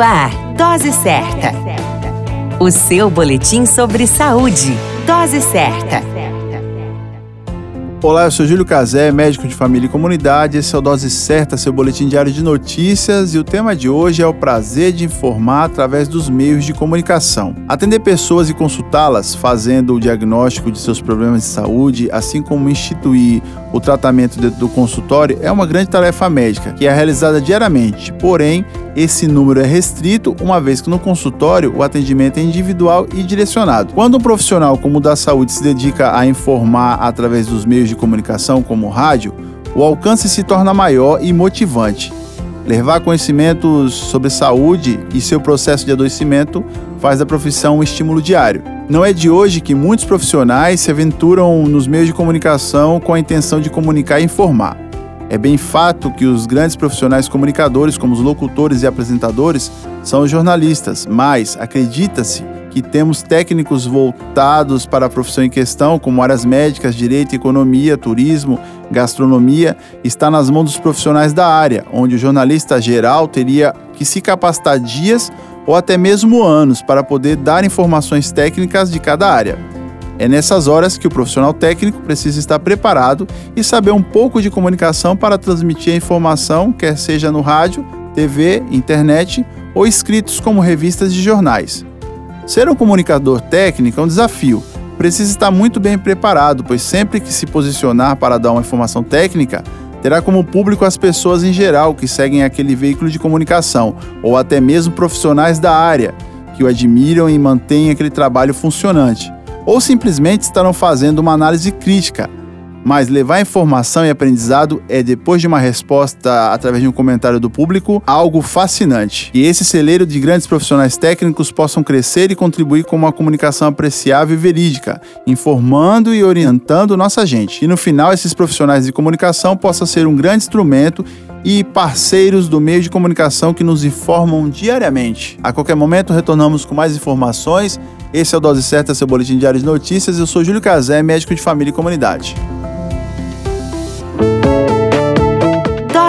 Ar, Dose Certa. O seu boletim sobre saúde. Dose Certa. Olá, eu sou Júlio Cazé, médico de família e comunidade. Esse é o Dose Certa, seu boletim diário de notícias. E o tema de hoje é o prazer de informar através dos meios de comunicação. Atender pessoas e consultá-las, fazendo o diagnóstico de seus problemas de saúde, assim como instituir o tratamento dentro do consultório, é uma grande tarefa médica, que é realizada diariamente. Porém, esse número é restrito, uma vez que no consultório o atendimento é individual e direcionado. Quando um profissional como o da saúde se dedica a informar através dos meios de comunicação, como o rádio, o alcance se torna maior e motivante. Levar conhecimentos sobre saúde e seu processo de adoecimento faz da profissão um estímulo diário. Não é de hoje que muitos profissionais se aventuram nos meios de comunicação com a intenção de comunicar e informar. É bem fato que os grandes profissionais comunicadores, como os locutores e apresentadores, são os jornalistas, mas acredita-se que temos técnicos voltados para a profissão em questão, como áreas médicas, direito, economia, turismo, gastronomia, está nas mãos dos profissionais da área, onde o jornalista geral teria que se capacitar dias ou até mesmo anos para poder dar informações técnicas de cada área. É nessas horas que o profissional técnico precisa estar preparado e saber um pouco de comunicação para transmitir a informação, quer seja no rádio, TV, internet ou escritos como revistas e jornais. Ser um comunicador técnico é um desafio. Precisa estar muito bem preparado, pois sempre que se posicionar para dar uma informação técnica, terá como público as pessoas em geral que seguem aquele veículo de comunicação, ou até mesmo profissionais da área, que o admiram e mantêm aquele trabalho funcionante ou simplesmente estarão fazendo uma análise crítica. Mas levar informação e aprendizado é, depois de uma resposta através de um comentário do público, algo fascinante. E esse celeiro de grandes profissionais técnicos possam crescer e contribuir com uma comunicação apreciável e verídica, informando e orientando nossa gente. E no final, esses profissionais de comunicação possam ser um grande instrumento e parceiros do meio de comunicação que nos informam diariamente. A qualquer momento retornamos com mais informações esse é o Dose Certa, seu boletim diário de notícias. Eu sou Júlio Cazé, médico de família e comunidade.